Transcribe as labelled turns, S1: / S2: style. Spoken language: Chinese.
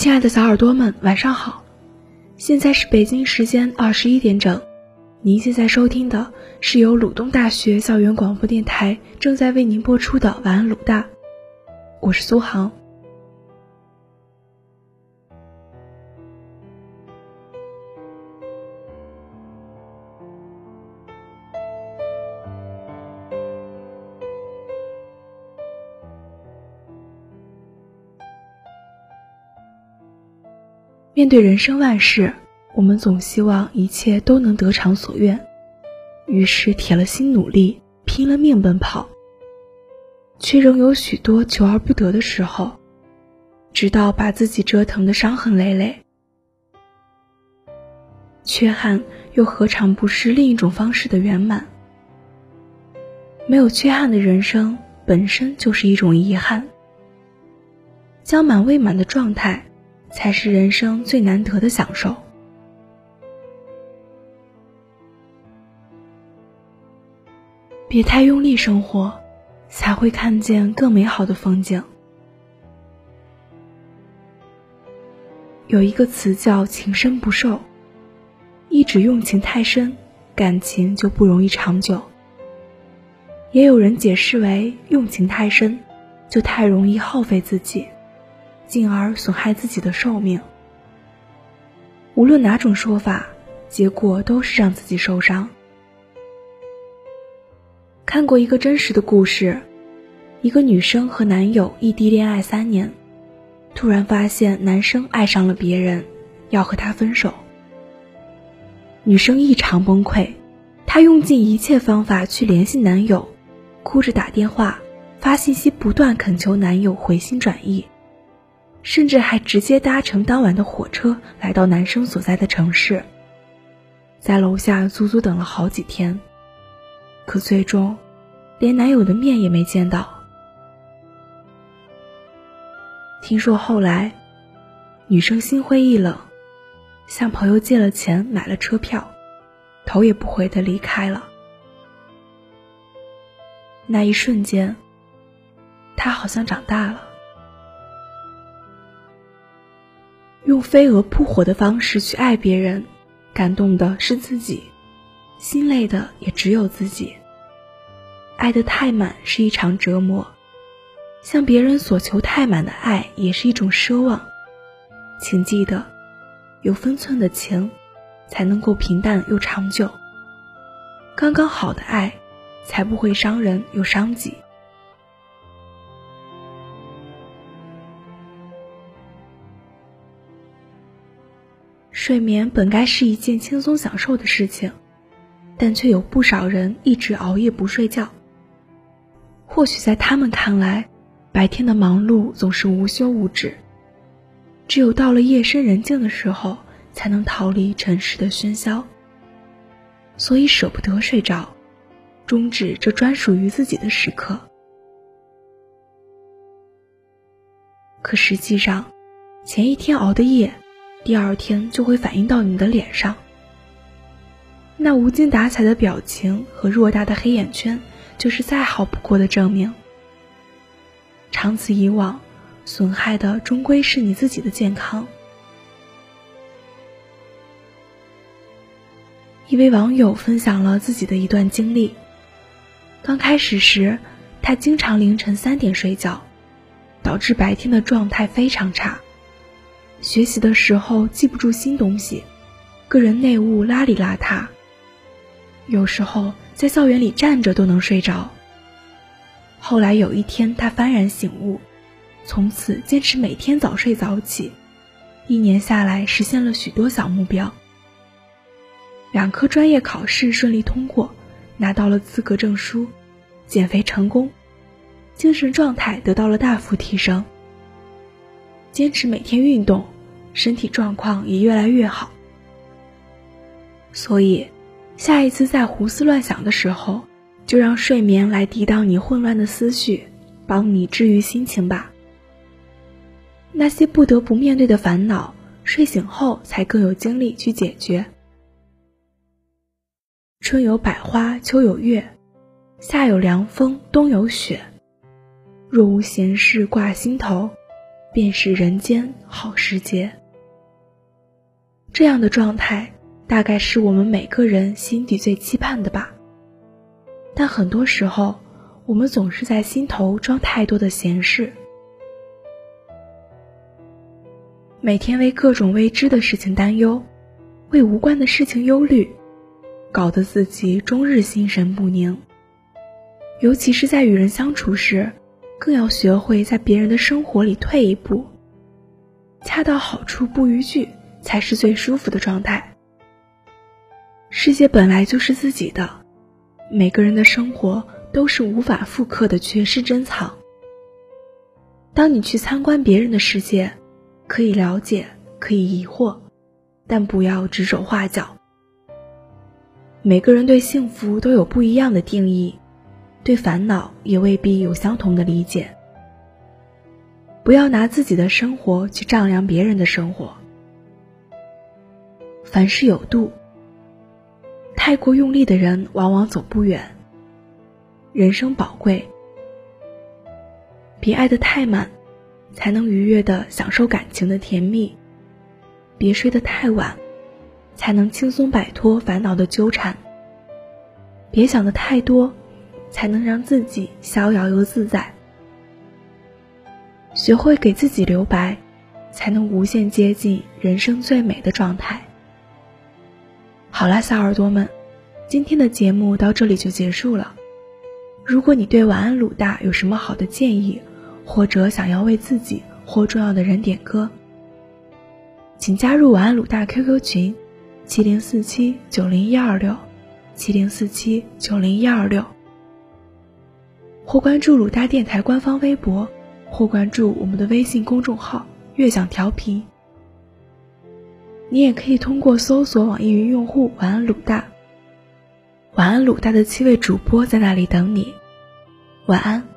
S1: 亲爱的小耳朵们，晚上好！现在是北京时间二十一点整，您现在收听的是由鲁东大学校园广播电台正在为您播出的《晚安鲁大》，我是苏杭。面对人生万事，我们总希望一切都能得偿所愿，于是铁了心努力，拼了命奔跑，却仍有许多求而不得的时候，直到把自己折腾的伤痕累累。缺憾又何尝不是另一种方式的圆满？没有缺憾的人生本身就是一种遗憾，将满未满的状态。才是人生最难得的享受。别太用力生活，才会看见更美好的风景。有一个词叫“情深不寿”，一直用情太深，感情就不容易长久。也有人解释为用情太深，就太容易耗费自己。进而损害自己的寿命。无论哪种说法，结果都是让自己受伤。看过一个真实的故事，一个女生和男友异地恋爱三年，突然发现男生爱上了别人，要和她分手。女生异常崩溃，她用尽一切方法去联系男友，哭着打电话、发信息，不断恳求男友回心转意。甚至还直接搭乘当晚的火车来到男生所在的城市，在楼下足足等了好几天，可最终连男友的面也没见到。听说后来，女生心灰意冷，向朋友借了钱买了车票，头也不回的离开了。那一瞬间，她好像长大了。用飞蛾扑火的方式去爱别人，感动的是自己，心累的也只有自己。爱得太满是一场折磨，向别人索求太满的爱也是一种奢望。请记得，有分寸的情，才能够平淡又长久。刚刚好的爱，才不会伤人又伤己。睡眠本该是一件轻松享受的事情，但却有不少人一直熬夜不睡觉。或许在他们看来，白天的忙碌总是无休无止，只有到了夜深人静的时候，才能逃离尘世的喧嚣。所以舍不得睡着，终止这专属于自己的时刻。可实际上，前一天熬的夜。第二天就会反映到你的脸上，那无精打采的表情和偌大的黑眼圈，就是再好不过的证明。长此以往，损害的终归是你自己的健康。一位网友分享了自己的一段经历：刚开始时，他经常凌晨三点睡觉，导致白天的状态非常差。学习的时候记不住新东西，个人内务邋里邋遢，有时候在校园里站着都能睡着。后来有一天，他幡然醒悟，从此坚持每天早睡早起，一年下来实现了许多小目标。两科专业考试顺利通过，拿到了资格证书，减肥成功，精神状态得到了大幅提升。坚持每天运动，身体状况也越来越好。所以，下一次在胡思乱想的时候，就让睡眠来抵挡你混乱的思绪，帮你治愈心情吧。那些不得不面对的烦恼，睡醒后才更有精力去解决。春有百花，秋有月，夏有凉风，冬有雪。若无闲事挂心头。便是人间好时节。这样的状态，大概是我们每个人心底最期盼的吧。但很多时候，我们总是在心头装太多的闲事，每天为各种未知的事情担忧，为无关的事情忧虑，搞得自己终日心神不宁。尤其是在与人相处时，更要学会在别人的生活里退一步，恰到好处不逾矩，才是最舒服的状态。世界本来就是自己的，每个人的生活都是无法复刻的绝世珍藏。当你去参观别人的世界，可以了解，可以疑惑，但不要指手画脚。每个人对幸福都有不一样的定义。对烦恼也未必有相同的理解。不要拿自己的生活去丈量别人的生活。凡事有度，太过用力的人往往走不远。人生宝贵，别爱得太满，才能愉悦的享受感情的甜蜜；别睡得太晚，才能轻松摆脱烦恼的纠缠；别想的太多。才能让自己逍遥又自在。学会给自己留白，才能无限接近人生最美的状态。好啦，小耳朵们，今天的节目到这里就结束了。如果你对晚安鲁大有什么好的建议，或者想要为自己或重要的人点歌，请加入晚安鲁大 QQ 群：七零四七九零一二六，七零四七九零一二六。或关注鲁大电台官方微博，或关注我们的微信公众号“悦享调频”。你也可以通过搜索网易云用户“晚安鲁大”，晚安鲁大的七位主播在那里等你。晚安。